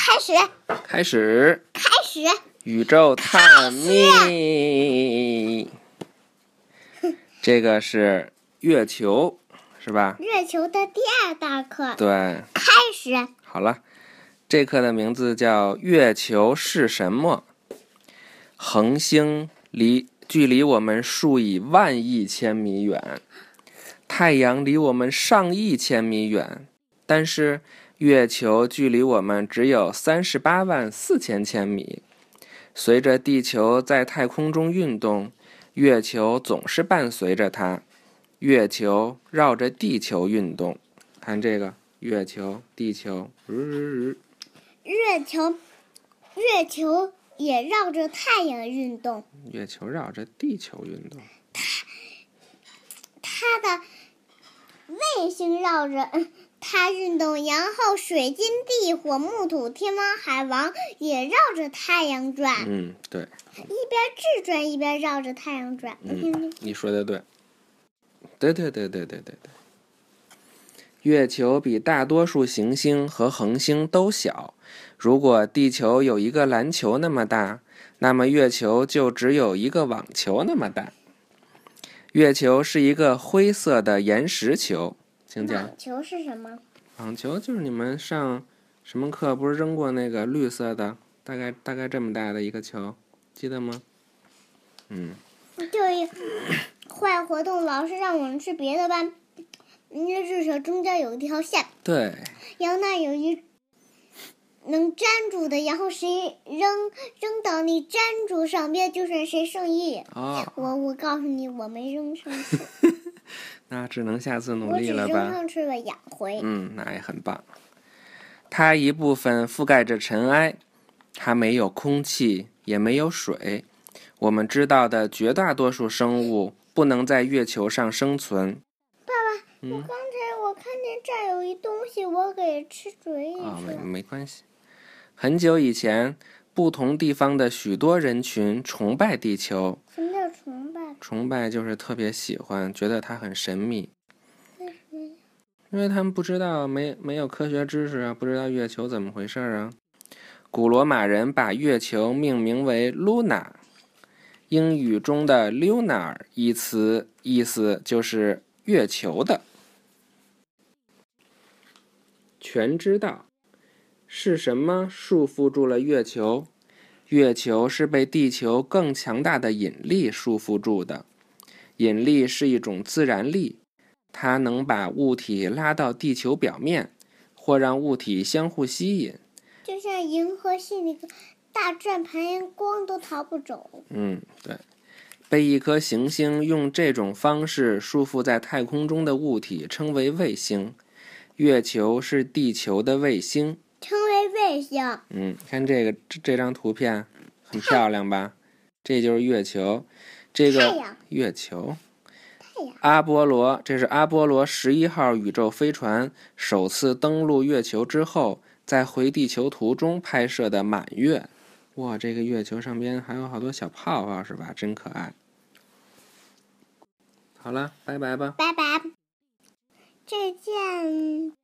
开始，开始开始，宇宙探秘。这个是月球，是吧？月球的第二大课对，开始。好了，这课的名字叫《月球是什么》。恒星离距离我们数以万亿千米远，太阳离我们上亿千米远，但是月球距离我们只有三十八万四千千米。随着地球在太空中运动，月球总是伴随着它。月球绕着地球运动，看这个月球、地球，日日日。月球，月球也绕着太阳运动，月球绕着地球运动，它的卫星绕着嗯它运动，然后水金地火木土天王海王也绕着太阳转，嗯，对，一边自转一边绕着太阳转。嗯，你说的对，对对对对对对对。月球比大多数行星和恒星都小。如果地球有一个篮球那么大，那么月球就只有一个网球那么大。月球是一个灰色的岩石球，请讲。网球是什么？网球就是你们上什么课不是扔过那个绿色的，大概大概这么大的一个球，记得吗？嗯，就是坏活动，老师让我们去别的班，那至少中间有一条线，对，然后那有一能粘住的，然后谁扔扔到那粘住上边，就算谁胜利。哦，我我告诉你，我没扔上去，那只能下次努力了吧？上去了两回。嗯，那也很棒。它一部分覆盖着尘埃，它没有空气，也没有水。我们知道的绝大多数生物不能在月球上生存。爸爸我刚才我看见这儿有一东西，我给吃嘴里啊、没去了。没关系。很久以前，不同地方的许多人群崇拜地球，什么叫崇拜？就是特别喜欢，觉得它很神秘？因为他们不知道没没有科学知识啊，不知道月球怎么回事儿啊。古罗马人把月球命名为 Luna，英语中的 lunar 一词意思就是月球的。全知道是什么束缚住了月球？月球是被地球更强大的引力束缚住的。引力是一种自然力，它能把物体拉到地球表面，或让物体相互吸引。就像银河系那个大转盘，光都逃不走。嗯，对。被一颗行星用这种方式束缚在太空中的物体称为卫星。月球是地球的卫星。嗯，看这个这这张图片很漂亮吧？这就是月球，这个月球。太阳，阿波罗，这是阿波罗十一号宇宙飞船首次登陆月球之后，在回地球途中拍摄的满月。哇，这个月球上边还有好多小泡泡，是吧？真可爱。好了，拜拜吧。拜拜。再见。